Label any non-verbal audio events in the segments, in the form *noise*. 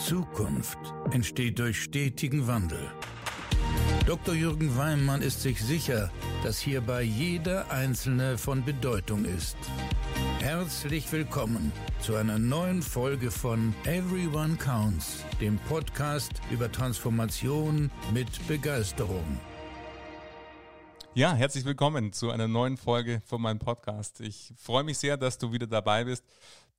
Zukunft entsteht durch stetigen Wandel. Dr. Jürgen Weimann ist sich sicher, dass hierbei jeder Einzelne von Bedeutung ist. Herzlich willkommen zu einer neuen Folge von Everyone Counts, dem Podcast über Transformation mit Begeisterung. Ja, herzlich willkommen zu einer neuen Folge von meinem Podcast. Ich freue mich sehr, dass du wieder dabei bist,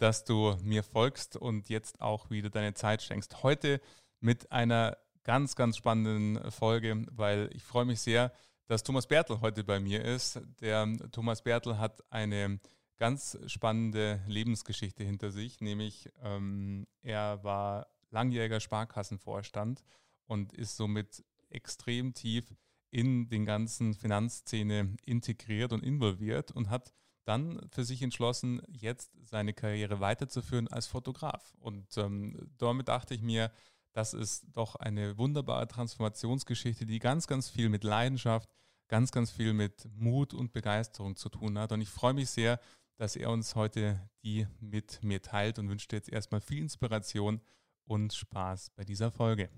dass du mir folgst und jetzt auch wieder deine Zeit schenkst. Heute mit einer ganz, ganz spannenden Folge, weil ich freue mich sehr, dass Thomas Bertel heute bei mir ist. Der Thomas Bertel hat eine ganz spannende Lebensgeschichte hinter sich, nämlich ähm, er war langjähriger Sparkassenvorstand und ist somit extrem tief in den ganzen Finanzszene integriert und involviert und hat dann für sich entschlossen, jetzt seine Karriere weiterzuführen als Fotograf. Und ähm, damit dachte ich mir, das ist doch eine wunderbare Transformationsgeschichte, die ganz, ganz viel mit Leidenschaft, ganz, ganz viel mit Mut und Begeisterung zu tun hat. Und ich freue mich sehr, dass er uns heute die mit mir teilt und wünsche jetzt erstmal viel Inspiration und Spaß bei dieser Folge.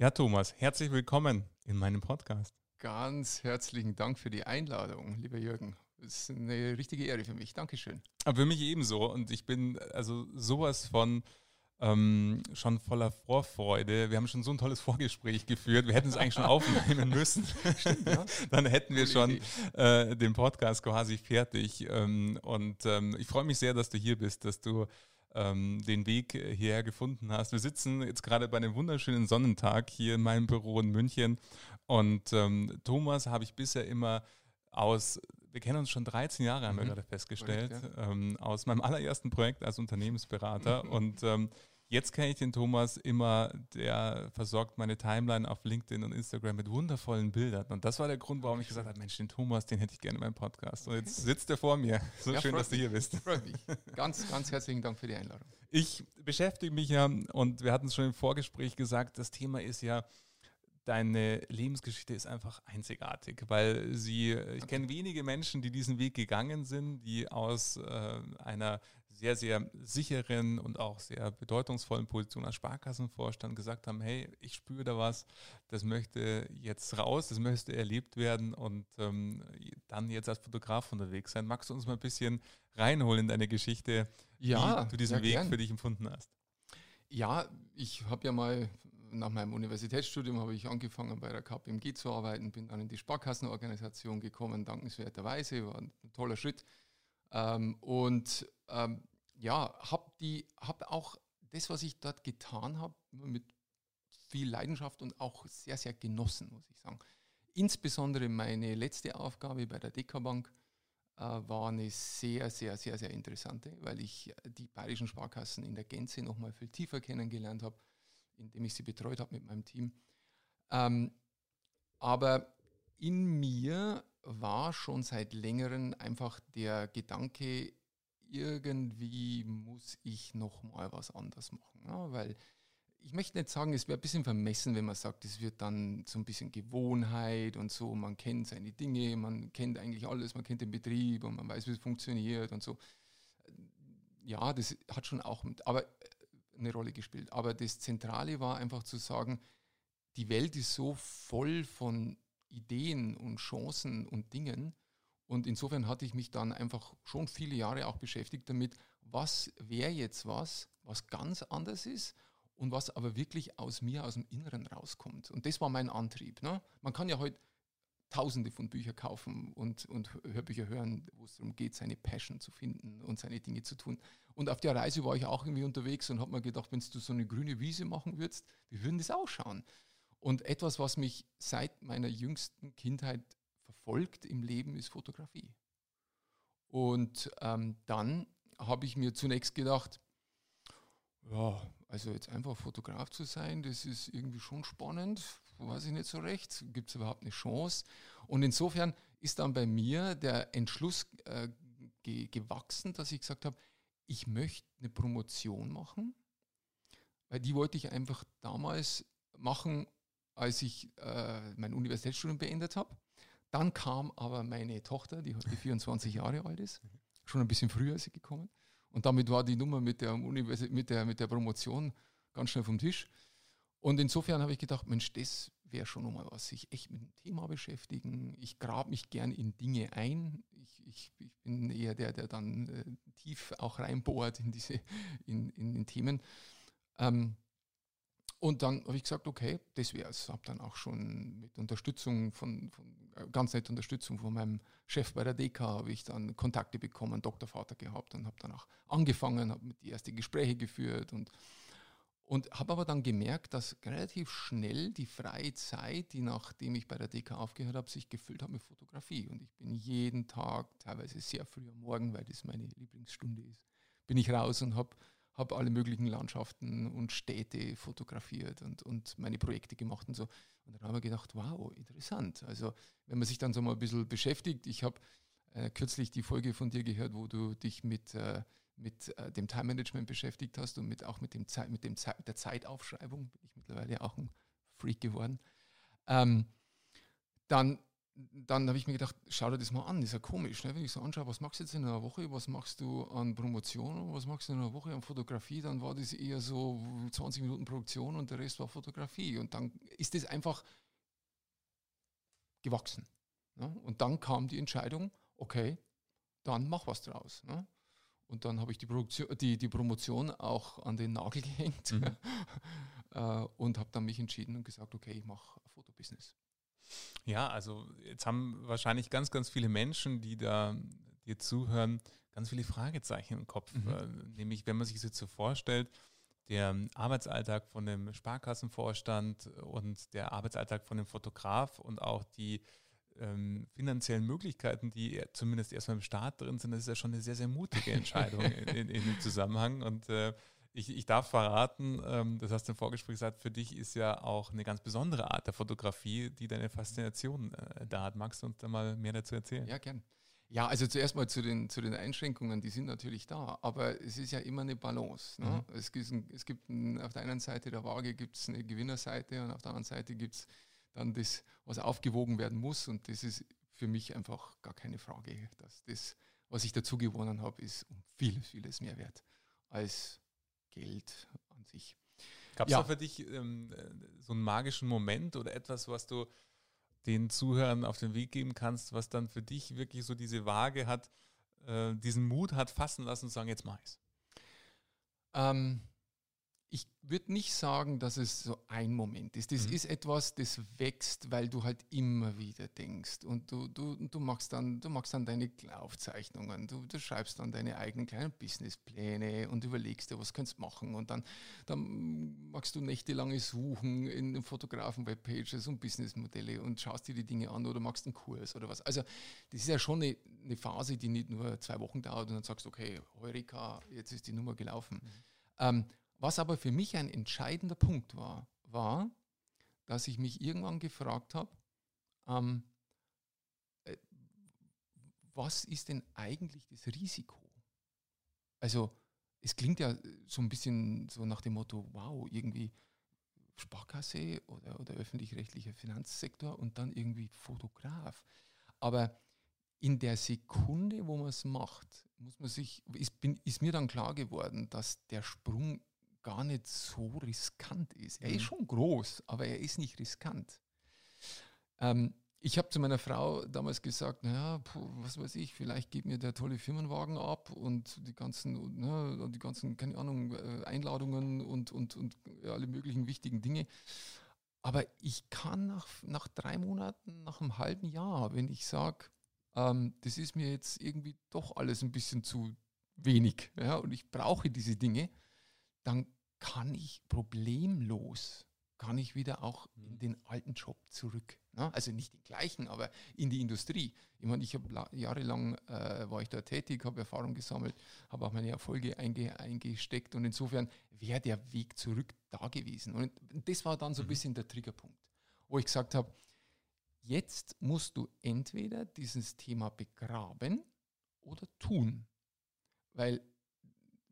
Ja, Thomas, herzlich willkommen in meinem Podcast. Ganz herzlichen Dank für die Einladung, lieber Jürgen. Das ist eine richtige Ehre für mich. Dankeschön. Aber für mich ebenso. Und ich bin also sowas von ähm, schon voller Vorfreude. Wir haben schon so ein tolles Vorgespräch geführt. Wir hätten es eigentlich schon *laughs* aufnehmen müssen. Stimmt, ja? Dann hätten wir schon äh, den Podcast quasi fertig. Ähm, und ähm, ich freue mich sehr, dass du hier bist, dass du ähm, den Weg hierher gefunden hast. Wir sitzen jetzt gerade bei einem wunderschönen Sonnentag hier in meinem Büro in München und ähm, Thomas habe ich bisher immer aus, wir kennen uns schon 13 Jahre, haben mhm. wir gerade festgestellt, Projekt, ja. ähm, aus meinem allerersten Projekt als Unternehmensberater *laughs* und ähm, Jetzt kenne ich den Thomas immer, der versorgt meine Timeline auf LinkedIn und Instagram mit wundervollen Bildern. Und das war der Grund, warum ich gesagt habe, Mensch, den Thomas, den hätte ich gerne in meinem Podcast. Und jetzt sitzt er vor mir. So ja, schön, dass du hier bist. Freut mich. Ganz, ganz herzlichen Dank für die Einladung. Ich beschäftige mich ja, und wir hatten es schon im Vorgespräch gesagt, das Thema ist ja, deine Lebensgeschichte ist einfach einzigartig, weil sie, ich kenne wenige Menschen, die diesen Weg gegangen sind, die aus äh, einer sehr, sehr sicheren und auch sehr bedeutungsvollen Position als Sparkassenvorstand gesagt haben, hey, ich spüre da was, das möchte jetzt raus, das möchte erlebt werden und ähm, dann jetzt als Fotograf unterwegs sein. Magst du uns mal ein bisschen reinholen in deine Geschichte, ja, wie du diesen Weg gern. für dich empfunden hast? Ja, ich habe ja mal nach meinem Universitätsstudium habe ich angefangen bei der KPMG zu arbeiten, bin dann in die Sparkassenorganisation gekommen, dankenswerterweise, war ein toller Schritt. Ähm, und ähm, ja, habe hab auch das, was ich dort getan habe, mit viel Leidenschaft und auch sehr, sehr genossen, muss ich sagen. Insbesondere meine letzte Aufgabe bei der Dekabank äh, war eine sehr, sehr, sehr, sehr interessante, weil ich die bayerischen Sparkassen in der Gänze nochmal viel tiefer kennengelernt habe indem ich sie betreut habe mit meinem Team. Ähm, aber in mir war schon seit längerem einfach der Gedanke, irgendwie muss ich noch mal was anders machen. Ja, weil ich möchte nicht sagen, es wäre ein bisschen vermessen, wenn man sagt, es wird dann so ein bisschen Gewohnheit und so, man kennt seine Dinge, man kennt eigentlich alles, man kennt den Betrieb und man weiß, wie es funktioniert und so. Ja, das hat schon auch, aber eine Rolle gespielt. Aber das Zentrale war einfach zu sagen, die Welt ist so voll von Ideen und Chancen und Dingen. Und insofern hatte ich mich dann einfach schon viele Jahre auch beschäftigt damit, was wäre jetzt was, was ganz anders ist und was aber wirklich aus mir, aus dem Inneren rauskommt. Und das war mein Antrieb. Ne? Man kann ja heute tausende von Büchern kaufen und, und Hörbücher hören, wo es darum geht, seine Passion zu finden und seine Dinge zu tun. Und auf der Reise war ich auch irgendwie unterwegs und habe mir gedacht, wenn du so eine grüne Wiese machen würdest, wie würden das ausschauen? Und etwas, was mich seit meiner jüngsten Kindheit verfolgt im Leben, ist Fotografie. Und ähm, dann habe ich mir zunächst gedacht, ja, also jetzt einfach Fotograf zu sein, das ist irgendwie schon spannend, weiß ich nicht so recht, gibt es überhaupt eine Chance? Und insofern ist dann bei mir der Entschluss äh, ge gewachsen, dass ich gesagt habe, ich möchte eine Promotion machen, weil die wollte ich einfach damals machen, als ich äh, mein Universitätsstudium beendet habe. Dann kam aber meine Tochter, die heute 24 Jahre alt ist, schon ein bisschen früher ist sie gekommen. Und damit war die Nummer mit der, mit der, mit der Promotion ganz schnell vom Tisch. Und insofern habe ich gedacht, Mensch, das wäre schon nochmal was, sich echt mit dem Thema beschäftigen. Ich grabe mich gern in Dinge ein. Ich, ich, ich bin eher der, der dann äh, tief auch reinbohrt in diese, in, in den Themen. Ähm, und dann habe ich gesagt, okay, das wäre es. Habe dann auch schon mit Unterstützung von, von äh, ganz nette Unterstützung von meinem Chef bei der DK habe ich dann Kontakte bekommen, Doktorvater gehabt und habe dann auch angefangen, habe mit die ersten Gespräche geführt und und habe aber dann gemerkt, dass relativ schnell die freie Zeit, die nachdem ich bei der DK aufgehört habe, sich gefüllt hat mit Fotografie. Und ich bin jeden Tag, teilweise sehr früh am Morgen, weil das meine Lieblingsstunde ist, bin ich raus und habe hab alle möglichen Landschaften und Städte fotografiert und, und meine Projekte gemacht und so. Und dann habe ich gedacht, wow, interessant. Also wenn man sich dann so mal ein bisschen beschäftigt, ich habe äh, kürzlich die Folge von dir gehört, wo du dich mit... Äh, mit äh, dem Time Management beschäftigt hast und mit, auch mit, dem Zeit, mit, dem Zeit, der Zeitaufschreibung, bin ich mittlerweile auch ein Freak geworden. Ähm, dann dann habe ich mir gedacht, schau dir das mal an, das ist ja komisch, ne? wenn ich so anschaue, was machst du jetzt in einer Woche, was machst du an Promotion, was machst du in einer Woche an Fotografie, dann war das eher so 20 Minuten Produktion und der Rest war Fotografie und dann ist das einfach gewachsen. Ne? Und dann kam die Entscheidung, okay, dann mach was draus. Ne? Und dann habe ich die, Produktion, die, die Promotion auch an den Nagel *laughs* gehängt mhm. Äh, und habe dann mich entschieden und gesagt, okay, ich mache Fotobusiness. Ja, also jetzt haben wahrscheinlich ganz, ganz viele Menschen, die da dir zuhören, ganz viele Fragezeichen im Kopf. Mhm. Äh, nämlich, wenn man sich das jetzt so vorstellt, der Arbeitsalltag von dem Sparkassenvorstand und der Arbeitsalltag von dem Fotograf und auch die ähm, finanziellen Möglichkeiten, die zumindest erstmal im Start drin sind, das ist ja schon eine sehr, sehr mutige Entscheidung *laughs* in, in, in, dem Zusammenhang. Und äh, ich, ich darf verraten, ähm, das hast du im Vorgespräch gesagt, für dich ist ja auch eine ganz besondere Art der Fotografie, die deine Faszination äh, da hat. Magst du uns da mal mehr dazu erzählen? Ja, gern. Ja, also zuerst mal zu den, zu den Einschränkungen, die sind natürlich da, aber es ist ja immer eine Balance. Ne? Mhm. Es, gibt, es gibt ein, auf der einen Seite der Waage gibt es eine Gewinnerseite und auf der anderen Seite gibt es dann das, was aufgewogen werden muss. Und das ist für mich einfach gar keine Frage, dass das, was ich dazu gewonnen habe, ist um vieles, vieles mehr wert als Geld an sich. Gab es ja. da für dich ähm, so einen magischen Moment oder etwas, was du den Zuhörern auf den Weg geben kannst, was dann für dich wirklich so diese Waage hat, äh, diesen Mut hat fassen lassen und sagen, jetzt mach ich's? Ähm, ich würde nicht sagen, dass es so ein Moment ist. Das mhm. ist etwas, das wächst, weil du halt immer wieder denkst. Und du, du, du, machst, dann, du machst dann deine Aufzeichnungen, du, du schreibst dann deine eigenen kleinen Businesspläne und überlegst dir, was kannst du machen. Und dann, dann machst du nächtelange Suchen in, Fotografen-Webpages und Businessmodelle und schaust dir die Dinge an oder machst einen Kurs oder was. Also das ist ja schon eine, eine Phase, die nicht nur zwei Wochen dauert und dann sagst, okay, Heureka, jetzt ist die Nummer gelaufen. Mhm. Ähm, was aber für mich ein entscheidender Punkt war, war, dass ich mich irgendwann gefragt habe, ähm, äh, was ist denn eigentlich das Risiko? Also es klingt ja so ein bisschen so nach dem Motto, wow, irgendwie Sparkasse oder, oder öffentlich-rechtlicher Finanzsektor und dann irgendwie Fotograf. Aber in der Sekunde, wo man es macht, muss man sich, ist, bin, ist mir dann klar geworden, dass der Sprung gar nicht so riskant ist. Er mhm. ist schon groß, aber er ist nicht riskant. Ähm, ich habe zu meiner Frau damals gesagt, naja, was weiß ich, vielleicht geht mir der tolle Firmenwagen ab und die ganzen, ne, die ganzen, keine Ahnung, äh, Einladungen und, und, und alle möglichen wichtigen Dinge. Aber ich kann nach, nach drei Monaten, nach einem halben Jahr, wenn ich sage, ähm, das ist mir jetzt irgendwie doch alles ein bisschen zu wenig ja, und ich brauche diese Dinge, dann kann ich problemlos, kann ich wieder auch in mhm. den alten Job zurück. Ne? Also nicht den gleichen, aber in die Industrie. Ich meine, ich habe jahrelang, äh, war ich da tätig, habe Erfahrung gesammelt, habe auch meine Erfolge einge eingesteckt und insofern wäre der Weg zurück da gewesen. Und das war dann so ein mhm. bisschen der Triggerpunkt, wo ich gesagt habe, jetzt musst du entweder dieses Thema begraben oder tun. Weil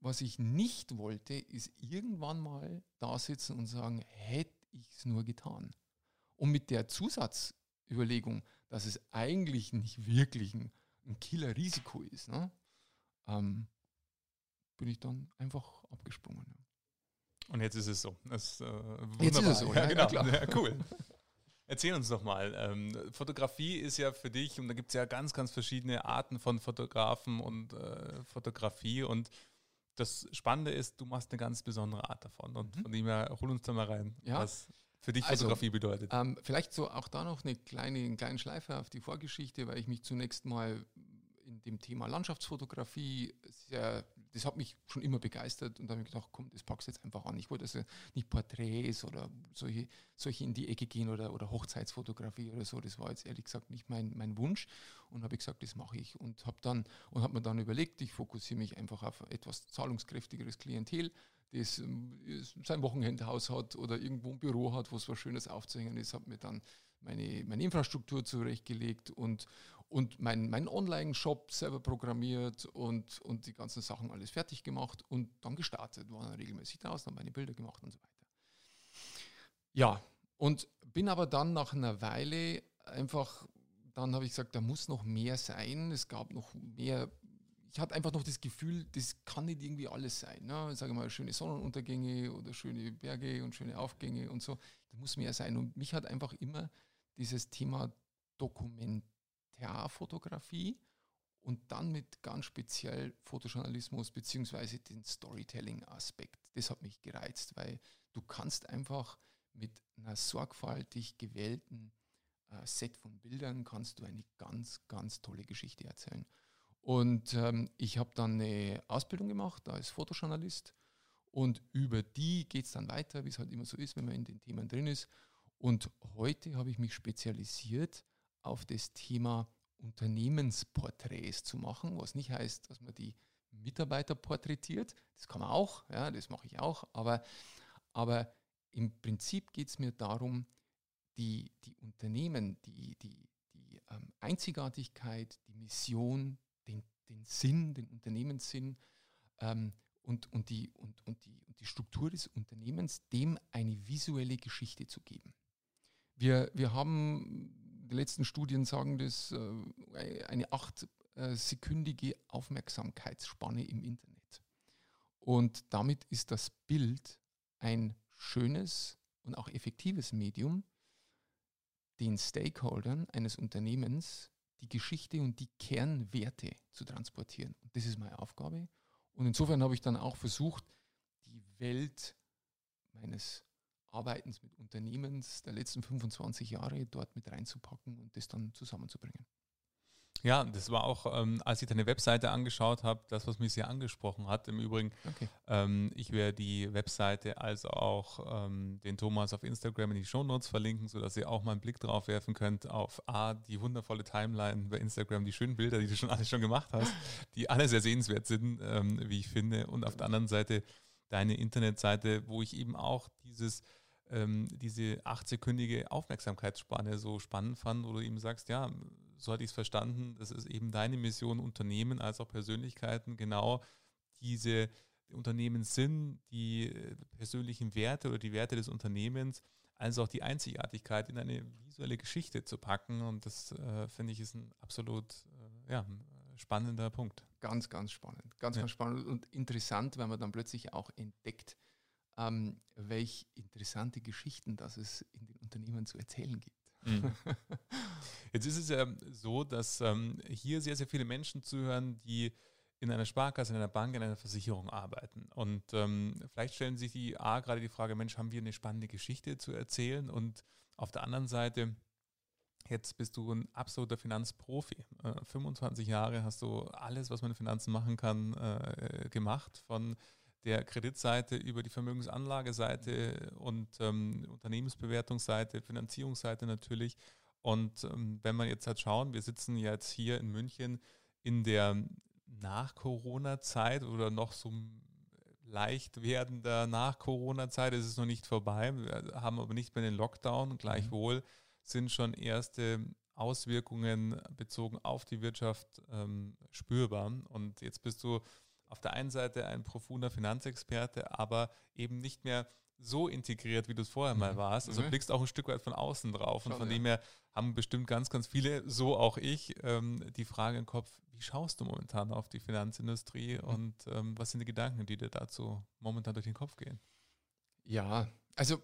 was ich nicht wollte, ist irgendwann mal da sitzen und sagen, hätte ich es nur getan. Und mit der Zusatzüberlegung, dass es eigentlich nicht wirklich ein, ein Killer-Risiko ist, ne, ähm, bin ich dann einfach abgesprungen. Ja. Und jetzt ist es so. Das, äh, jetzt ist es so, ja, ja genau. Ja, cool. Erzähl uns doch mal. Ähm, Fotografie ist ja für dich, und da gibt es ja ganz, ganz verschiedene Arten von Fotografen und äh, Fotografie. Und das Spannende ist, du machst eine ganz besondere Art davon. Und mhm. von dem her, hol uns da mal rein, ja. was für dich also, Fotografie bedeutet. Ähm, vielleicht so auch da noch eine kleine, einen kleinen Schleife auf die Vorgeschichte, weil ich mich zunächst mal in dem Thema Landschaftsfotografie sehr, das hat mich schon immer begeistert und da habe ich gedacht, komm, das packst du jetzt einfach an. Ich wollte also nicht Porträts oder solche, solche in die Ecke gehen oder, oder Hochzeitsfotografie oder so. Das war jetzt ehrlich gesagt nicht mein, mein Wunsch und habe gesagt, das mache ich und habe dann und habe mir dann überlegt, ich fokussiere mich einfach auf etwas zahlungskräftigeres Klientel, das ähm, sein Wochenendhaus hat oder irgendwo ein Büro hat, wo es was Schönes aufzuhängen ist, habe mir dann meine, meine Infrastruktur zurechtgelegt und, und meinen mein Online-Shop selber programmiert und, und die ganzen Sachen alles fertig gemacht und dann gestartet, war dann regelmäßig da, dann meine Bilder gemacht und so weiter. Ja, und bin aber dann nach einer Weile einfach, dann habe ich gesagt, da muss noch mehr sein. Es gab noch mehr ich hatte einfach noch das Gefühl, das kann nicht irgendwie alles sein. Ne? Sage mal, schöne Sonnenuntergänge oder schöne Berge und schöne Aufgänge und so. Das muss mehr sein. Und mich hat einfach immer dieses Thema Dokumentarfotografie und dann mit ganz speziell Fotojournalismus beziehungsweise den Storytelling-Aspekt. Das hat mich gereizt, weil du kannst einfach mit einer sorgfältig gewählten äh, Set von Bildern kannst du eine ganz, ganz tolle Geschichte erzählen. Und ähm, ich habe dann eine Ausbildung gemacht als Fotojournalist und über die geht es dann weiter, wie es halt immer so ist, wenn man in den Themen drin ist. Und heute habe ich mich spezialisiert auf das Thema Unternehmensporträts zu machen, was nicht heißt, dass man die Mitarbeiter porträtiert. Das kann man auch, ja, das mache ich auch. Aber, aber im Prinzip geht es mir darum, die, die Unternehmen, die, die, die ähm, Einzigartigkeit, die Mission, den, den Sinn, den Unternehmenssinn ähm, und, und, die, und, und, die, und die Struktur des Unternehmens, dem eine visuelle Geschichte zu geben. Wir, wir haben, die letzten Studien sagen das, äh, eine achtsekündige Aufmerksamkeitsspanne im Internet. Und damit ist das Bild ein schönes und auch effektives Medium, den Stakeholdern eines Unternehmens die Geschichte und die Kernwerte zu transportieren. Und das ist meine Aufgabe. Und insofern habe ich dann auch versucht, die Welt meines Arbeitens mit Unternehmens der letzten 25 Jahre dort mit reinzupacken und das dann zusammenzubringen. Ja, das war auch, ähm, als ich deine Webseite angeschaut habe, das, was mich sehr angesprochen hat. Im Übrigen, okay. ähm, ich werde die Webseite als auch ähm, den Thomas auf Instagram in die Shownotes verlinken, sodass ihr auch mal einen Blick drauf werfen könnt auf A, die wundervolle Timeline bei Instagram, die schönen Bilder, die du schon *laughs* alles schon gemacht hast, die alle sehr sehenswert sind, ähm, wie ich finde. Und auf der anderen Seite deine Internetseite, wo ich eben auch dieses ähm, diese achtsekündige Aufmerksamkeitsspanne so spannend fand, wo du eben sagst, ja, so hatte ich es verstanden, das ist eben deine Mission, Unternehmen als auch Persönlichkeiten genau diese Unternehmen sind, die äh, persönlichen Werte oder die Werte des Unternehmens, als auch die Einzigartigkeit in eine visuelle Geschichte zu packen. Und das äh, finde ich ist ein absolut äh, ja, spannender Punkt. Ganz, ganz spannend. Ganz, ja. ganz spannend und interessant, weil man dann plötzlich auch entdeckt, ähm, welch interessante Geschichten das es in den Unternehmen zu erzählen gibt. Mhm. *laughs* Jetzt ist es ja so, dass ähm, hier sehr, sehr viele Menschen zuhören, die in einer Sparkasse, in einer Bank, in einer Versicherung arbeiten. Und ähm, vielleicht stellen sich die A gerade die Frage, Mensch, haben wir eine spannende Geschichte zu erzählen? Und auf der anderen Seite, jetzt bist du ein absoluter Finanzprofi. Äh, 25 Jahre hast du alles, was man in Finanzen machen kann, äh, gemacht. Von der Kreditseite über die Vermögensanlageseite und ähm, Unternehmensbewertungsseite, Finanzierungsseite natürlich. Und ähm, wenn man jetzt halt schauen, wir sitzen jetzt hier in München in der Nach-Corona-Zeit oder noch so leicht werdender Nach-Corona-Zeit. Es ist noch nicht vorbei. Wir haben aber nicht mehr den Lockdown. Gleichwohl sind schon erste Auswirkungen bezogen auf die Wirtschaft ähm, spürbar. Und jetzt bist du auf der einen Seite ein profunder Finanzexperte, aber eben nicht mehr so integriert, wie du es vorher mal mhm. warst. Also mhm. blickst auch ein Stück weit von außen drauf. Und Schon, von ja. dem her haben bestimmt ganz, ganz viele, so auch ich, ähm, die Frage im Kopf, wie schaust du momentan auf die Finanzindustrie mhm. und ähm, was sind die Gedanken, die dir dazu momentan durch den Kopf gehen? Ja, also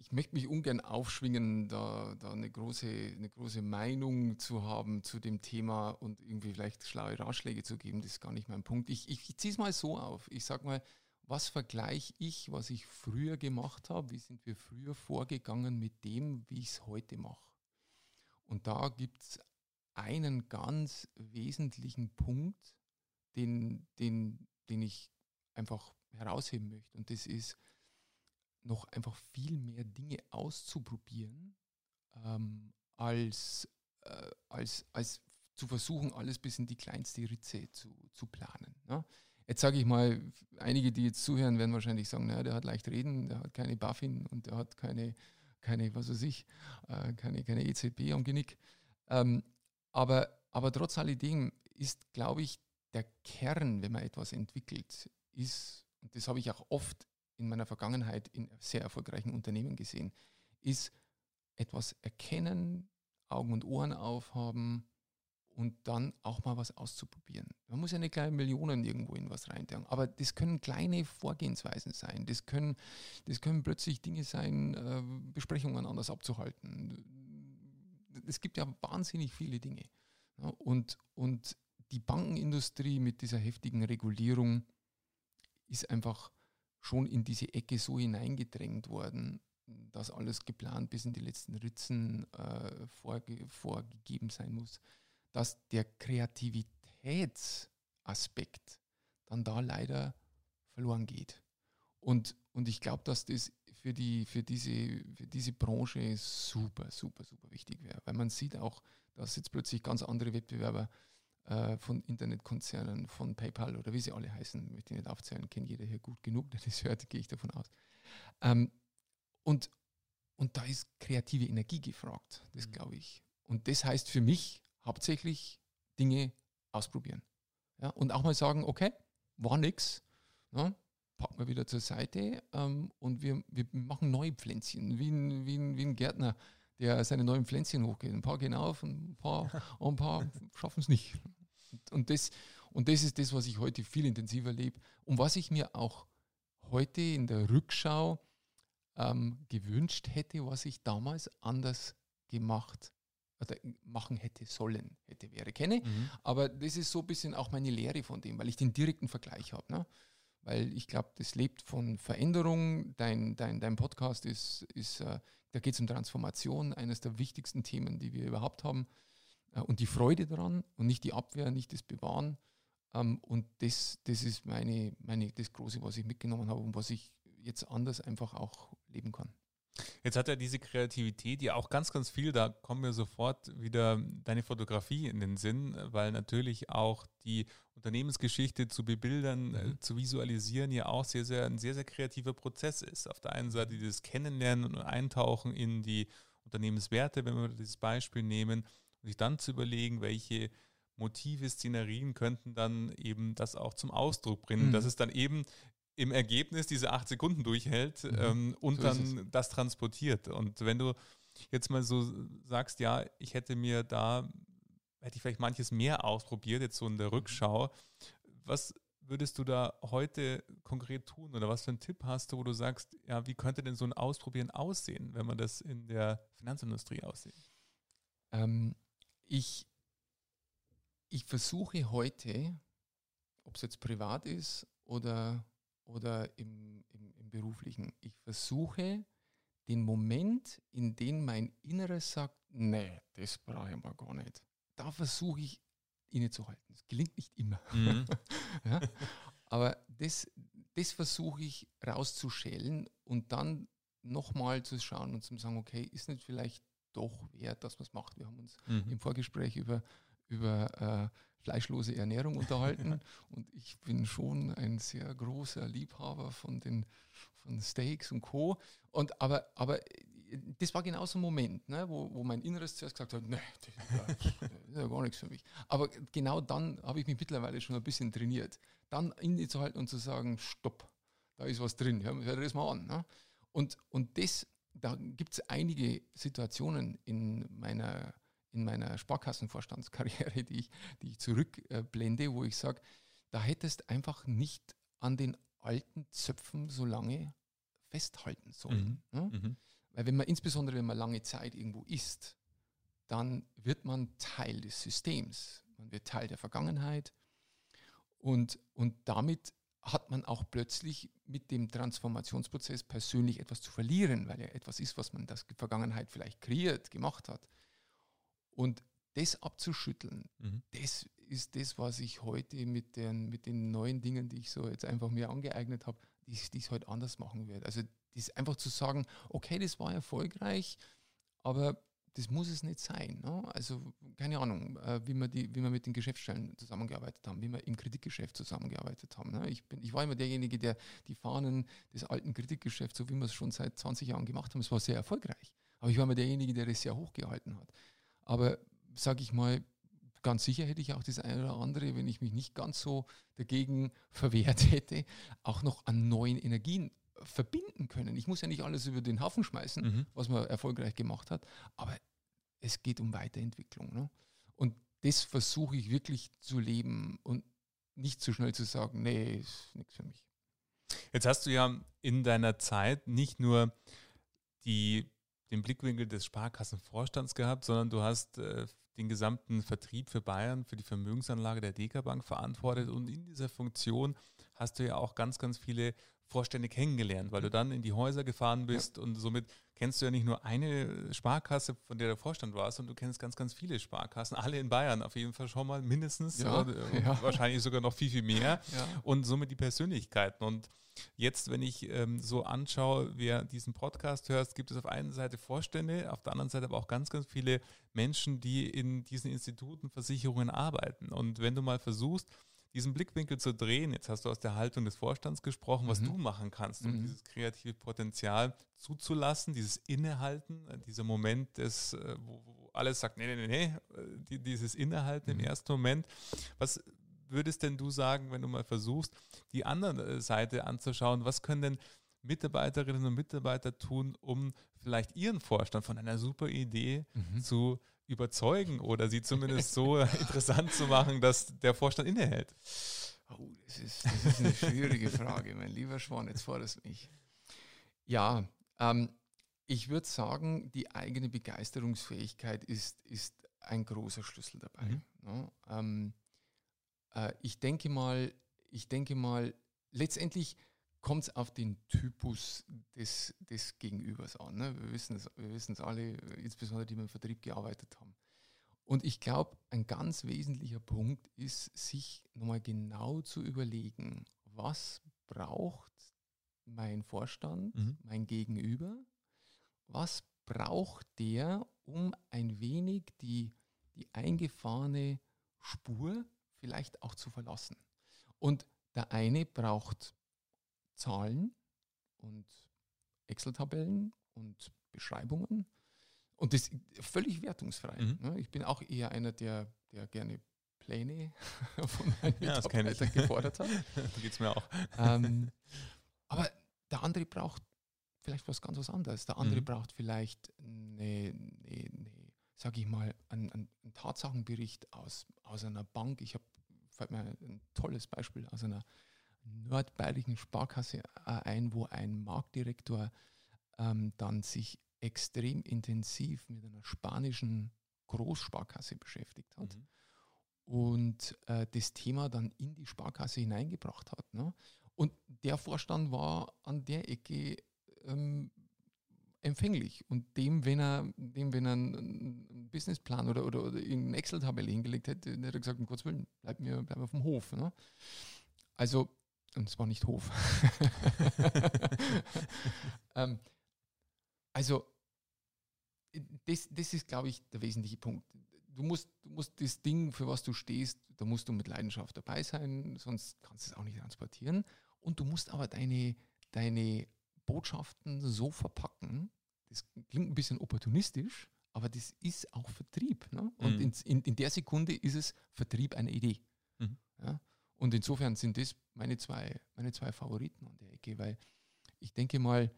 ich möchte mich ungern aufschwingen, da, da eine, große, eine große Meinung zu haben zu dem Thema und irgendwie vielleicht schlaue Ratschläge zu geben. Das ist gar nicht mein Punkt. Ich, ich, ich ziehe es mal so auf. Ich sage mal, was vergleiche ich, was ich früher gemacht habe, wie sind wir früher vorgegangen mit dem, wie ich es heute mache. Und da gibt es einen ganz wesentlichen Punkt, den, den, den ich einfach herausheben möchte. Und das ist, noch einfach viel mehr Dinge auszuprobieren, ähm, als, äh, als, als zu versuchen, alles bis in die kleinste Ritze zu, zu planen. Ne? Jetzt sage ich mal, einige, die jetzt zuhören, werden wahrscheinlich sagen, naja, der hat leicht reden, der hat keine Buffin und der hat keine, keine was weiß ich, äh, keine, keine EZB am Genick. Ähm, aber, aber trotz alledem ist, glaube ich, der Kern, wenn man etwas entwickelt, ist, und das habe ich auch oft in meiner Vergangenheit in sehr erfolgreichen Unternehmen gesehen, ist etwas erkennen, Augen und Ohren aufhaben, und dann auch mal was auszuprobieren. Man muss ja nicht gleich Millionen irgendwo in was reintragen, aber das können kleine Vorgehensweisen sein. Das können, das können plötzlich Dinge sein, äh, Besprechungen anders abzuhalten. Es gibt ja wahnsinnig viele Dinge. Und, und die Bankenindustrie mit dieser heftigen Regulierung ist einfach schon in diese Ecke so hineingedrängt worden, dass alles geplant bis in die letzten Ritzen äh, vorge vorgegeben sein muss dass der Kreativitätsaspekt dann da leider verloren geht. Und, und ich glaube, dass das für, die, für, diese, für diese Branche super, super, super wichtig wäre. Weil man sieht auch, dass jetzt plötzlich ganz andere Wettbewerber äh, von Internetkonzernen, von PayPal oder wie sie alle heißen, möchte ich nicht aufzählen, kennt jeder hier gut genug, der das hört, gehe ich davon aus. Ähm, und, und da ist kreative Energie gefragt, das mhm. glaube ich. Und das heißt für mich hauptsächlich Dinge ausprobieren. Ja, und auch mal sagen, okay, war nix, ja, packen wir wieder zur Seite ähm, und wir, wir machen neue Pflänzchen, wie ein, wie, ein, wie ein Gärtner, der seine neuen Pflänzchen hochgeht. Ein paar gehen auf, ein paar, *laughs* ein paar schaffen es nicht. Und, das, und das ist das, was ich heute viel intensiver lebe und was ich mir auch heute in der Rückschau ähm, gewünscht hätte, was ich damals anders gemacht oder machen hätte sollen, hätte, wäre, kenne. Mhm. Aber das ist so ein bisschen auch meine Lehre von dem, weil ich den direkten Vergleich habe. Ne? Weil ich glaube, das lebt von Veränderung. Dein, dein, dein Podcast ist, ist äh, da geht es um Transformation, eines der wichtigsten Themen, die wir überhaupt haben. Äh, und die Freude daran und nicht die Abwehr, nicht das Bewahren. Ähm, und das, das ist meine, meine, das Große, was ich mitgenommen habe und was ich jetzt anders einfach auch leben kann. Jetzt hat er diese Kreativität ja auch ganz, ganz viel, da kommen mir sofort wieder deine Fotografie in den Sinn, weil natürlich auch die Unternehmensgeschichte zu bebildern, äh, mhm. zu visualisieren ja auch sehr, sehr, ein sehr, sehr kreativer Prozess ist. Auf der einen Seite dieses Kennenlernen und Eintauchen in die Unternehmenswerte, wenn wir dieses Beispiel nehmen, und sich dann zu überlegen, welche Motive, Szenerien könnten dann eben das auch zum Ausdruck bringen, mhm. dass es dann eben im Ergebnis diese acht Sekunden durchhält mhm. ähm, und so dann das transportiert. Und wenn du jetzt mal so sagst, ja, ich hätte mir da, hätte ich vielleicht manches mehr ausprobiert, jetzt so in der mhm. Rückschau, was würdest du da heute konkret tun oder was für einen Tipp hast du, wo du sagst, ja, wie könnte denn so ein Ausprobieren aussehen, wenn man das in der Finanzindustrie aussieht? Ähm, ich, ich versuche heute, ob es jetzt privat ist oder oder im, im, im beruflichen. Ich versuche den Moment, in dem mein Inneres sagt, nee, das brauche ich mal gar nicht. Da versuche ich innezuhalten. Das gelingt nicht immer. Mhm. *laughs* ja? Aber das, das versuche ich rauszuschälen und dann nochmal zu schauen und zu sagen, okay, ist nicht vielleicht doch wert, dass man es macht. Wir haben uns mhm. im Vorgespräch über, über äh, fleischlose Ernährung unterhalten. *laughs* und ich bin schon ein sehr großer Liebhaber von den von Steaks und Co. Und aber, aber das war genau so ein Moment, ne, wo, wo mein Inneres zuerst gesagt hat, nee, das ist, ja, das ist ja gar nichts für mich. Aber genau dann habe ich mich mittlerweile schon ein bisschen trainiert. Dann innezuhalten und zu sagen, stopp, da ist was drin, hör, hör das mal an. Ne? Und, und das, da gibt es einige Situationen in meiner, in meiner Sparkassenvorstandskarriere, *laughs* die ich, die ich zurückblende, wo ich sage, da hättest einfach nicht an den alten Zöpfen so lange festhalten sollen. Mhm. Ne? Mhm. Weil wenn man, insbesondere wenn man lange Zeit irgendwo ist, dann wird man Teil des Systems. Man wird Teil der Vergangenheit. Und, und damit hat man auch plötzlich mit dem Transformationsprozess persönlich etwas zu verlieren, weil er etwas ist, was man in der Vergangenheit vielleicht kreiert, gemacht hat. Und das abzuschütteln, mhm. das ist das, was ich heute mit den, mit den neuen Dingen, die ich so jetzt einfach mir angeeignet habe, die, die ich heute anders machen werde. Also das einfach zu sagen, okay, das war erfolgreich, aber das muss es nicht sein. Ne? Also keine Ahnung, äh, wie, wir die, wie wir mit den Geschäftsstellen zusammengearbeitet haben, wie wir im Kreditgeschäft zusammengearbeitet haben. Ne? Ich, bin, ich war immer derjenige, der die Fahnen des alten Kreditgeschäfts, so wie wir es schon seit 20 Jahren gemacht haben, es war sehr erfolgreich. Aber ich war immer derjenige, der das sehr hochgehalten hat. Aber sage ich mal, ganz sicher hätte ich auch das eine oder andere, wenn ich mich nicht ganz so dagegen verwehrt *laughs* hätte, auch noch an neuen Energien verbinden können. Ich muss ja nicht alles über den Haufen schmeißen, mhm. was man erfolgreich gemacht hat, aber es geht um Weiterentwicklung. Ne? Und das versuche ich wirklich zu leben und nicht zu schnell zu sagen, nee, ist nichts für mich. Jetzt hast du ja in deiner Zeit nicht nur die, den Blickwinkel des Sparkassenvorstands gehabt, sondern du hast äh, den gesamten Vertrieb für Bayern, für die Vermögensanlage der Deka Bank verantwortet und in dieser Funktion hast du ja auch ganz, ganz viele Vorstände kennengelernt, weil du dann in die Häuser gefahren bist ja. und somit kennst du ja nicht nur eine Sparkasse, von der der Vorstand warst, sondern du kennst ganz, ganz viele Sparkassen, alle in Bayern auf jeden Fall schon mal mindestens, ja, äh, ja. wahrscheinlich sogar noch viel, viel mehr und somit die Persönlichkeiten. Und jetzt, wenn ich ähm, so anschaue, wer diesen Podcast hört, gibt es auf einer Seite Vorstände, auf der anderen Seite aber auch ganz, ganz viele Menschen, die in diesen Instituten, Versicherungen arbeiten. Und wenn du mal versuchst, diesen Blickwinkel zu drehen. Jetzt hast du aus der Haltung des Vorstands gesprochen, was mhm. du machen kannst, um mhm. dieses kreative Potenzial zuzulassen, dieses Innehalten, äh, dieser Moment, des, äh, wo, wo alles sagt, nee, nee, nee, nee, äh, dieses Innehalten mhm. im ersten Moment. Was würdest denn du sagen, wenn du mal versuchst, die andere Seite anzuschauen, was können denn Mitarbeiterinnen und Mitarbeiter tun, um vielleicht ihren Vorstand von einer super Idee mhm. zu überzeugen oder sie zumindest so *laughs* interessant zu machen, dass der Vorstand innehält? Oh, das ist, das ist eine schwierige Frage, mein lieber Schwan, jetzt forderst mich. Ja, ähm, ich würde sagen, die eigene Begeisterungsfähigkeit ist, ist ein großer Schlüssel dabei. Mhm. Ne? ähm, äh, ich denke mal, ich denke mal, letztendlich kommt es auf den Typus des, des Gegenübers an. Ne? Wir wissen es wir alle, insbesondere die wir im Vertrieb gearbeitet haben. Und ich glaube, ein ganz wesentlicher Punkt ist, sich nochmal genau zu überlegen, was braucht mein Vorstand, mhm. mein Gegenüber, was braucht der, um ein wenig die, die eingefahrene Spur vielleicht auch zu verlassen. Und der eine braucht Zahlen und Excel-Tabellen und Beschreibungen. Und das völlig wertungsfrei. Mhm. Ne? Ich bin auch eher einer, der, der gerne Pläne *laughs* von *laughs* meinen ja, Mitarbeitern gefordert hat. *laughs* da geht es mir auch. Ähm, aber der andere braucht vielleicht was ganz was anderes. Der andere mhm. braucht vielleicht eine, eine, eine sage ich mal, einen, einen, Tatsachenbericht aus, aus einer Bank. Ich habe fällt mir ein tolles Beispiel aus einer nordbayerischen Sparkasse äh, ein, wo ein Marktdirektor ähm, dann sich extrem intensiv mit einer spanischen Großsparkasse beschäftigt hat mhm. und äh, das Thema dann in die Sparkasse hineingebracht hat. Ne? Und der Vorstand war an der Ecke ähm, empfänglich und dem, wenn er, dem, wenn er einen Businessplan oder, oder, oder eine Excel-Tabelle hingelegt hätte, hätte er gesagt, um Gottes Willen, bleib mir, bleib mir vom Hof. Ne? Also und es war nicht Hof. *laughs* ähm, also, das, das ist, glaube ich, der wesentliche Punkt. Du musst, du musst das Ding, für was du stehst, da musst du mit Leidenschaft dabei sein, sonst kannst du es auch nicht transportieren. Und du musst aber deine, deine Botschaften so verpacken, das klingt ein bisschen opportunistisch, aber das ist auch Vertrieb. Ne? Und mhm. in, in, in, der Sekunde ist es Vertrieb einer Idee. Mhm. Ja? Und insofern sind das meine zwei, meine zwei Favoriten an der Ecke, weil ich denke mal,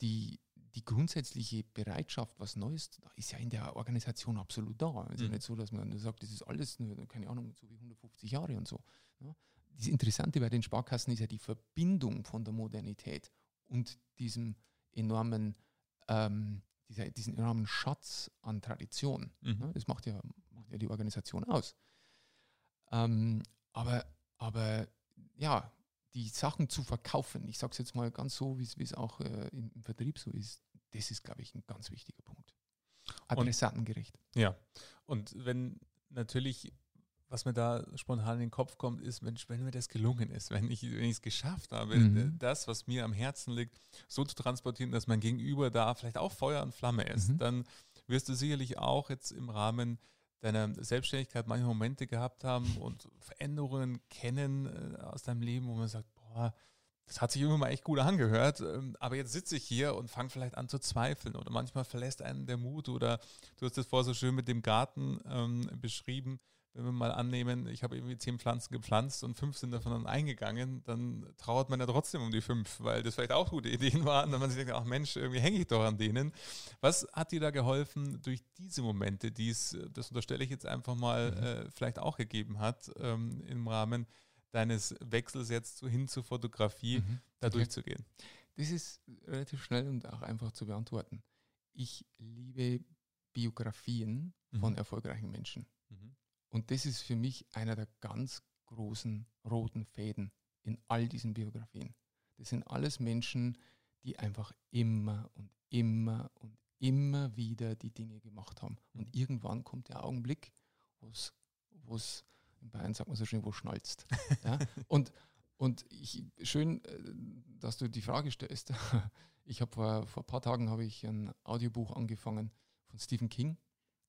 die, die grundsätzliche Bereitschaft, was Neues, da ist ja in der Organisation absolut da. Es ist ja Mhm. nicht so, dass man sagt, das ist alles, nur, keine Ahnung, so wie 150 Jahre und so. Ja. Das Interessante bei den Sparkassen ist ja die Verbindung von der Modernität und diesem enormen, ähm, dieser, diesen enormen Schatz an Tradition. Mhm. Ja, das macht ja, macht ja die Organisation aus. Ähm, aber, aber ja, die Sachen zu verkaufen, ich sage es jetzt mal ganz so, wie es- auch äh, im, im Vertrieb so ist, das ist, glaube ich, ein ganz wichtiger Punkt. Adressatengerecht. Ja. Und wenn natürlich, was mir da spontan in den Kopf kommt, ist, Mensch, wenn mir das gelungen ist, wenn ich es geschafft habe, Mhm. das, was mir am Herzen liegt, so zu transportieren, dass mein Gegenüber da vielleicht auch Feuer und Flamme ist, Mhm. dann wirst du sicherlich auch jetzt im Rahmen deiner Selbstständigkeit manche Momente gehabt haben und Veränderungen kennen äh, aus deinem Leben, wo man sagt, boah, das hat sich immer mal echt gut angehört, ähm, aber jetzt sitze ich hier und fange vielleicht an zu zweifeln oder manchmal verlässt einen der Mut oder du hast das vorher so schön mit dem Garten ähm, beschrieben. Wenn wir mal annehmen, ich habe irgendwie zehn Pflanzen gepflanzt und fünf sind davon dann eingegangen, dann trauert man ja trotzdem um die fünf, weil das vielleicht auch gute *laughs* Ideen waren und man sich denkt, ach Mensch, irgendwie hänge ich doch an denen. Was hat dir da geholfen durch diese Momente, die es, das unterstelle ich jetzt einfach mal, Mhm. äh, vielleicht auch gegeben hat ähm, im Rahmen deines Wechsels jetzt so hin zur Fotografie, Mhm. da Okay. durchzugehen? Das ist relativ schnell und auch einfach zu beantworten. Ich liebe Biografien von Mhm. erfolgreichen Menschen. Mhm. Und das ist für mich einer der ganz großen roten Fäden in all diesen Biografien. Das sind alles Menschen, die einfach immer und immer und immer wieder die Dinge gemacht haben. Und Mhm. irgendwann kommt der Augenblick, wo es, in Bayern sagt man so schön, wo schnalzt. *laughs* ja? Und, und ich, schön, äh, dass du die Frage stellst. *laughs* Ich habe vor, vor ein paar Tagen habe ich ein Audiobuch angefangen von Stephen King.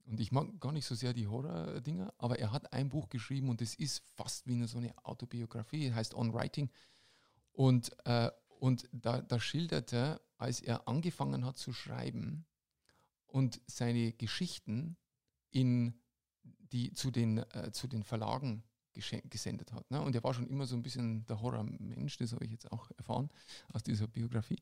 Und ich mag gar nicht so sehr die Horror-Dinger, aber er hat ein Buch geschrieben und es ist fast wie eine, so eine Autobiografie, heißt On Writing. Und, äh, und da, da schildert er, als er angefangen hat zu schreiben und seine Geschichten in die, zu, den, äh, zu den Verlagen gesendet hat. Ne? Und er war schon immer so ein bisschen der Horrormensch, das habe ich jetzt auch erfahren aus dieser Biografie.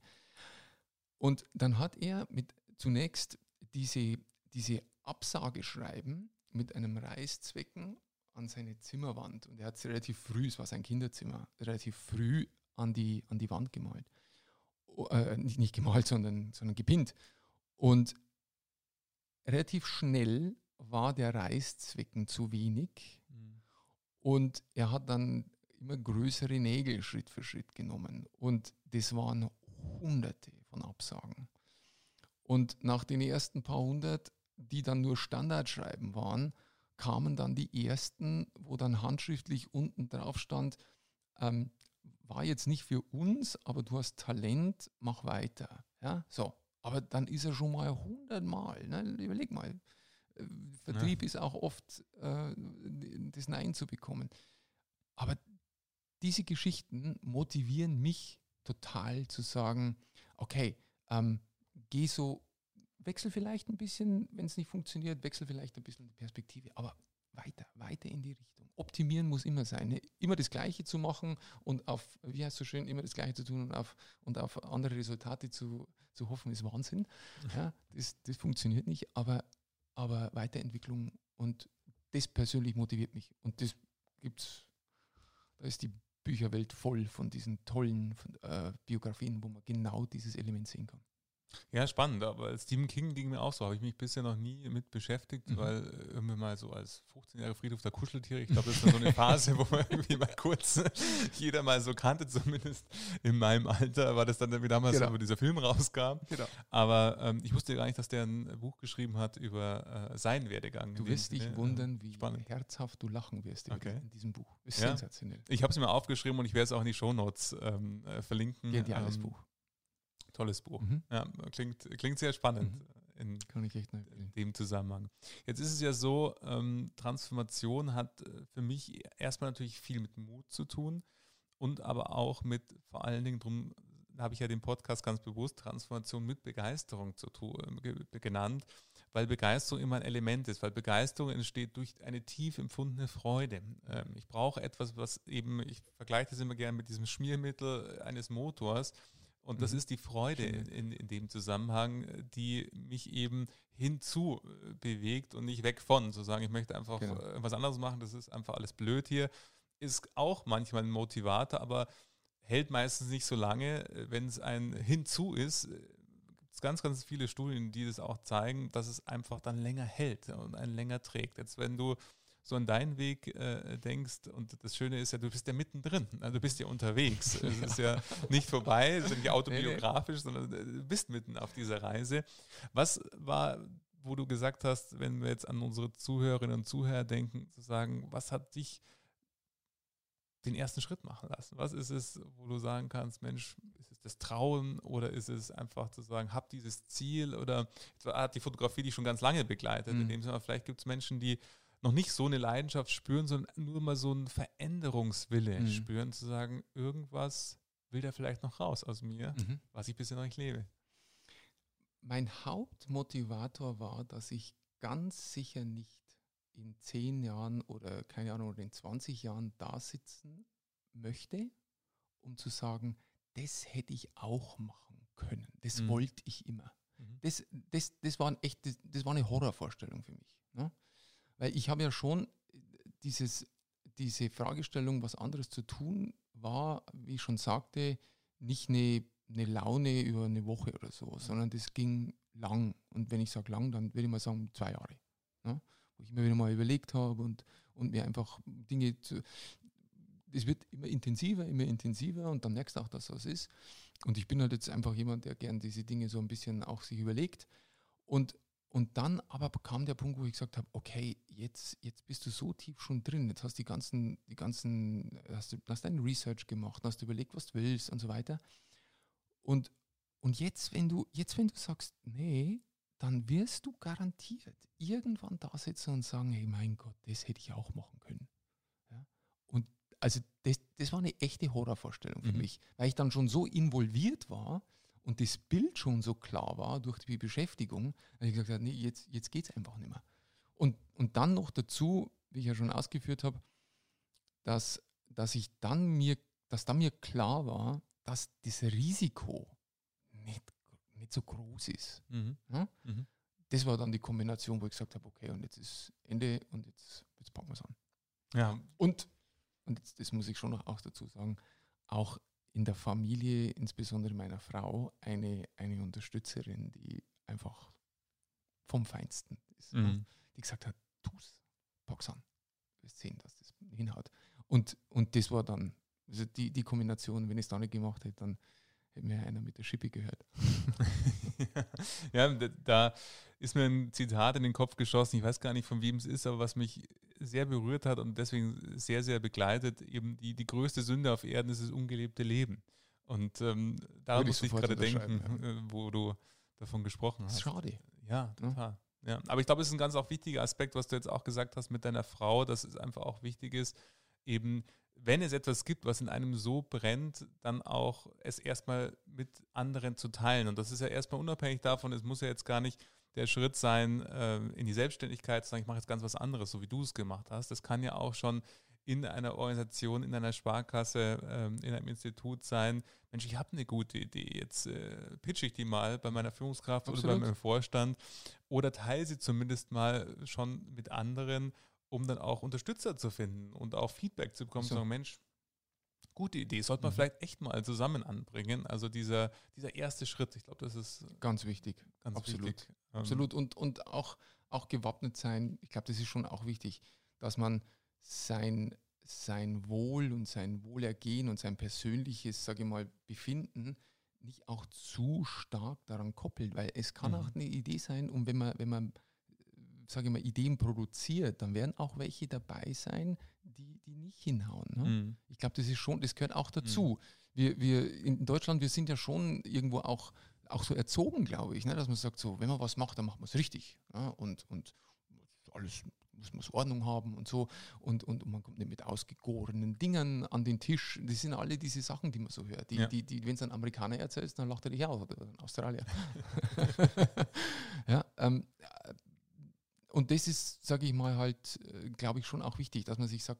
Und dann hat er mit zunächst diese, diese Absage schreiben mit einem Reißzwecken an seine Zimmerwand. Und er hat es relativ früh, es war sein Kinderzimmer, relativ früh an die, an die Wand gemalt. Äh, nicht, nicht gemalt, sondern, sondern gepinnt. Und relativ schnell war der Reißzwecken zu wenig. Mhm. Und er hat dann immer größere Nägel Schritt für Schritt genommen. Und das waren hunderte von Absagen. Und nach den ersten paar hundert, die dann nur Standardschreiben waren, kamen dann die ersten, wo dann handschriftlich unten drauf stand, ähm, war jetzt nicht für uns, aber du hast Talent, mach weiter. Ja, so. Aber dann ist er schon mal hundertmal. Ne? Überleg mal. Äh, Vertrieb ist auch oft äh, das Nein zu bekommen. Aber diese Geschichten motivieren mich total zu sagen, okay, ähm, geh so, wechsel vielleicht ein bisschen, wenn es nicht funktioniert, wechsel vielleicht ein bisschen die Perspektive, aber weiter, weiter in die Richtung. Optimieren muss immer sein, ne? immer das Gleiche zu machen und auf, wie heißt es so schön, immer das Gleiche zu tun und auf, und auf andere Resultate zu, zu hoffen, ist Wahnsinn. *laughs* Ja, das, das funktioniert nicht, aber, aber Weiterentwicklung und das persönlich motiviert mich. Und das gibt's, da ist die Bücherwelt voll von diesen tollen von, äh, Biografien, wo man genau dieses Element sehen kann. Ja, spannend, aber Stephen King ging mir auch so, habe ich mich bisher noch nie mit beschäftigt, Mhm. weil äh, irgendwie mal so als 15 Jahre Friedhof der Kuscheltiere, ich glaube, das ist so eine Phase, wo man irgendwie mal kurz *laughs* jeder mal so kannte, zumindest in meinem Alter, war das dann wie damals, Genau. wo dieser Film rauskam. Genau. Aber ähm, ich wusste gar nicht, dass der ein Buch geschrieben hat über äh, seinen Werdegang. Du wirst dich Sinne. wundern, wie spannend. herzhaft du lachen wirst Okay. in diesem Buch. Ist Ja. sensationell. Ich habe es mir aufgeschrieben und ich werde es auch in die Shownotes ähm, äh, verlinken. Geniales Ähm, Buch. Tolles Buch. Mhm. Ja, klingt, klingt sehr spannend Mhm. in dem Zusammenhang. Jetzt ist es ja so, ähm, Transformation hat äh, für mich erstmal natürlich viel mit Mut zu tun und aber auch mit vor allen Dingen drum, habe ich ja den Podcast ganz bewusst Transformation mit Begeisterung zu tun, ge genannt, weil Begeisterung immer ein Element ist, weil Begeisterung entsteht durch eine tief empfundene Freude. Ähm, ich brauche etwas, was eben, ich vergleiche das immer gerne mit diesem Schmiermittel eines Motors. Und das mhm. ist die Freude in, in, in, dem Zusammenhang, die mich eben hinzu äh, bewegt und nicht weg von. Zu sagen, ich möchte einfach genau. Äh, was anderes machen, das ist einfach alles blöd hier. Ist auch manchmal ein Motivator, aber hält meistens nicht so lange. Wenn es ein Hinzu ist, gibt es ganz, ganz viele Studien, die das auch zeigen, dass es einfach dann länger hält und einen länger trägt. Jetzt, wenn du so an deinen Weg äh, denkst. Und das Schöne ist ja, du bist ja mittendrin. Also du bist ja unterwegs. *laughs* Es ist ja nicht vorbei, es ist nicht autobiografisch, sondern äh, du bist mitten auf dieser Reise. Was war, wo du gesagt hast, wenn wir jetzt an unsere Zuhörerinnen und Zuhörer denken, zu sagen, was hat dich den ersten Schritt machen lassen? Was ist es, wo du sagen kannst, Mensch, ist es das Trauen oder ist es einfach zu sagen, hab dieses Ziel oder hat die Fotografie dich schon ganz lange begleitet? Mhm. In dem Sinne, vielleicht gibt es Menschen, die noch nicht so eine Leidenschaft spüren, sondern nur mal so einen Veränderungswille mhm. spüren, zu sagen, irgendwas will da vielleicht noch raus aus mir, mhm. was ich bisher noch nicht lebe. Mein Hauptmotivator war, dass ich ganz sicher nicht in zehn Jahren oder keine Ahnung, oder in 20 Jahren da sitzen möchte, um zu sagen, das hätte ich auch machen können. Das mhm. wollte ich immer. Mhm. Das, das, das, war ein echt, das, das war eine Horrorvorstellung für mich. Ne? Weil ich habe ja schon dieses, diese Fragestellung, was anderes zu tun, war, wie ich schon sagte, nicht eine, eine Laune über eine Woche oder so, sondern das ging lang. Und wenn ich sage lang, dann würde ich mal sagen zwei Jahre. Ne? Wo ich mir wieder mal überlegt habe und, und mir einfach Dinge zu. Es wird immer intensiver, immer intensiver und dann merkst du auch, dass das ist. Und ich bin halt jetzt einfach jemand, der gern diese Dinge so ein bisschen auch sich überlegt. Und und dann aber kam der Punkt, wo ich gesagt habe, okay, jetzt, jetzt bist du so tief schon drin, jetzt hast du die ganzen, die ganzen, hast du hast dein Research gemacht, hast du überlegt, was du willst und so weiter. Und, und jetzt, wenn du, jetzt, wenn du sagst, nee, dann wirst du garantiert irgendwann da sitzen und sagen, hey mein Gott, das hätte ich auch machen können. Ja? Und also das, das war eine echte Horrorvorstellung für mhm. mich, weil ich dann schon so involviert war, und das Bild schon so klar war durch die Beschäftigung, habe ich gesagt, nee, jetzt, jetzt geht es einfach nicht mehr. Und, und dann noch dazu, wie ich ja schon ausgeführt habe, dass, dass ich dann mir, dass dann mir klar war, dass das Risiko nicht, nicht so groß ist. Mhm. Ja? Mhm. Das war dann die Kombination, wo ich gesagt habe, okay, und jetzt ist Ende und jetzt, jetzt packen wir es an. Ja. Und, und jetzt, das muss ich schon noch auch dazu sagen, auch in der Familie, insbesondere meiner Frau, eine, eine Unterstützerin, die einfach vom Feinsten ist. Ne? Mhm. Die gesagt hat, tu's, pack's an. Wir sehen, dass das hinhaut. Und, und das war dann, also die, die Kombination, wenn ich es da nicht gemacht hätte, dann hätte mir einer mit der Schippe gehört. *laughs* ja, da ist mir ein Zitat in den Kopf geschossen, ich weiß gar nicht, von wem es ist, aber was mich sehr berührt hat und deswegen sehr, sehr begleitet, eben die, die größte Sünde auf Erden ist das ungelebte Leben. Und ähm, daran muss ich gerade denken, ja. Äh, wo du davon gesprochen hast. Schade. Ja, total. Ja. ja. Aber ich glaube, es ist ein ganz auch wichtiger Aspekt, was du jetzt auch gesagt hast mit deiner Frau, dass es einfach auch wichtig ist, eben, wenn es etwas gibt, was in einem so brennt, dann auch es erstmal mit anderen zu teilen. Und das ist ja erstmal unabhängig davon, es muss ja jetzt gar nicht der Schritt sein, äh, in die Selbstständigkeit zu sagen, ich mache jetzt ganz was anderes, so wie du es gemacht hast. Das kann ja auch schon in einer Organisation, in einer Sparkasse, ähm, in einem Institut sein. Mensch, ich habe eine gute Idee, jetzt äh, pitche ich die mal bei meiner Führungskraft Absolut. oder beim Vorstand oder teile sie zumindest mal schon mit anderen, um dann auch Unterstützer zu finden und auch Feedback zu bekommen, so. sagen, Mensch, gute Idee. Sollte man mhm. vielleicht echt mal zusammen anbringen. Also dieser, dieser erste Schritt, ich glaube, das ist ganz wichtig. Ganz Absolut. Wichtig. Ähm, Absolut. Und, und auch, auch gewappnet sein, ich glaube, das ist schon auch wichtig, dass man sein, sein Wohl und sein Wohlergehen und sein persönliches, sage ich mal, Befinden nicht auch zu stark daran koppelt, weil es kann mhm. auch eine Idee sein und wenn man, wenn man sage ich mal, Ideen produziert, dann werden auch welche dabei sein, die, die nicht hinhauen. Ne? Mhm. Ich glaube, das ist schon, das gehört auch dazu. Mhm. Wir, wir in Deutschland, wir sind ja schon irgendwo auch, auch so erzogen, glaube ich, ne? dass man sagt, so, wenn man was macht, dann macht man es richtig. Ja? Und, und alles muss man Ordnung haben und so. Und, und, man kommt nicht mit ausgegorenen Dingen an den Tisch. Das sind alle diese Sachen, die man so hört. Die, ja. die, die, Wenn es ein Amerikaner erzählt, dann lacht er dich aus oder ein Australier. *laughs* ja, ähm, und das ist, sage ich mal, halt, äh, glaube ich, schon auch wichtig, dass man sich sagt,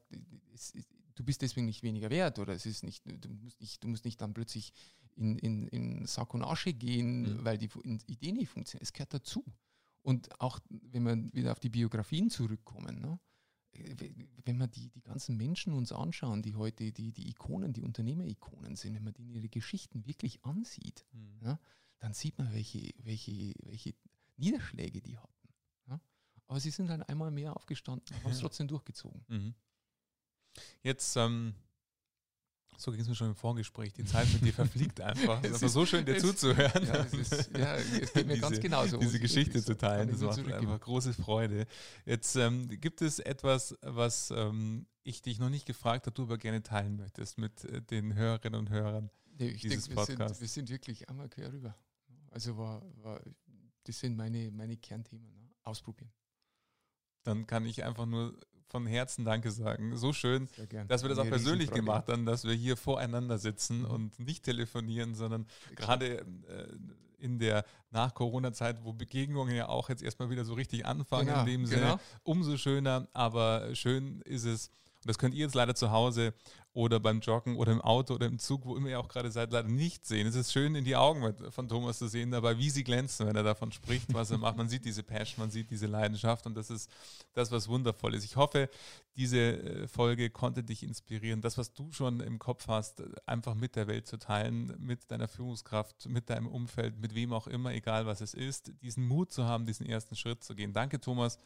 ist, du bist deswegen nicht weniger wert oder es ist nicht, du musst nicht, du musst nicht dann plötzlich in, in, in Sack und Asche gehen, mhm. weil die Idee nicht funktioniert. Es gehört dazu. Und auch wenn wir wieder auf die Biografien zurückkommen, ne? wenn wir die, die ganzen Menschen uns anschauen, die heute die, die Ikonen, die Unternehmer-Ikonen sind, wenn man denen ihre Geschichten wirklich ansieht, mhm. ja, dann sieht man, welche, welche, welche Niederschläge die hatten. Aber sie sind dann halt einmal mehr aufgestanden, haben es trotzdem durchgezogen. Mhm. Jetzt ähm, so ging es mir schon im Vorgespräch. Die Zeit mit dir *laughs* verfliegt einfach. es war so schön, dir zuzuhören. Ja, es, ist, ja, es geht *laughs* mir diese, ganz genauso. Diese Geschichte zu teilen, das macht einfach große Freude. Jetzt ähm, gibt es etwas, was ähm, ich dich noch nicht gefragt habe, du aber gerne teilen möchtest mit äh, den Hörerinnen und Hörern nee, ich dieses denke, Podcasts. Wir sind, wir sind wirklich einmal quer rüber. Also war, war, das sind meine, meine Kernthemen. Ne? Ausprobieren. Dann kann ich einfach nur von Herzen Danke sagen. So schön, dass wir das auch persönlich gemacht haben, dass wir hier voreinander sitzen mhm. und nicht telefonieren, sondern gerade äh, in der Nach-Corona-Zeit, wo Begegnungen ja auch jetzt erstmal wieder so richtig anfangen, genau, in dem Sinne, genau. umso schöner. Aber schön ist es, und das könnt ihr jetzt leider zu Hause oder beim Joggen oder im Auto oder im Zug, wo immer ihr auch gerade seid, leider nicht sehen. Es ist schön, in die Augen von Thomas zu sehen, dabei, wie sie glänzen, wenn er davon spricht, was er macht. Man sieht diese Passion, man sieht diese Leidenschaft und das ist das, was wundervoll ist. Ich hoffe, diese äh, Folge konnte dich inspirieren, das, was du schon im Kopf hast, einfach mit der Welt zu teilen, mit deiner Führungskraft, mit deinem Umfeld, mit wem auch immer, egal was es ist, diesen Mut zu haben, diesen ersten Schritt zu gehen. Danke, Thomas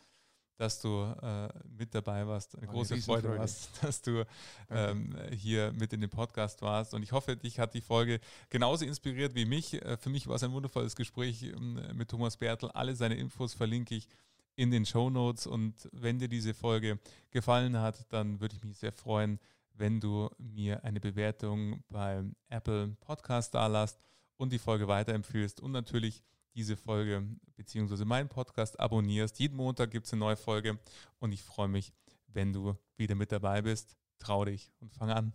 dass du äh, mit dabei warst. Eine, eine große Freude Freude. warst, *laughs* dass du ähm, hier mit in dem Podcast warst. Und ich hoffe, dich hat die Folge genauso inspiriert wie mich. Äh, für mich war es ein wundervolles Gespräch ähm, mit Thomas Bertel. Alle seine Infos verlinke ich in den Show Notes. Und wenn dir diese Folge gefallen hat, dann würde ich mich sehr freuen, wenn du mir eine Bewertung beim Apple Podcast da lässt und die Folge weiterempfiehlst und natürlich diese Folge bzw. meinen Podcast abonnierst. Jeden Montag gibt es eine neue Folge und ich freue mich, wenn du wieder mit dabei bist. Trau dich und fang an.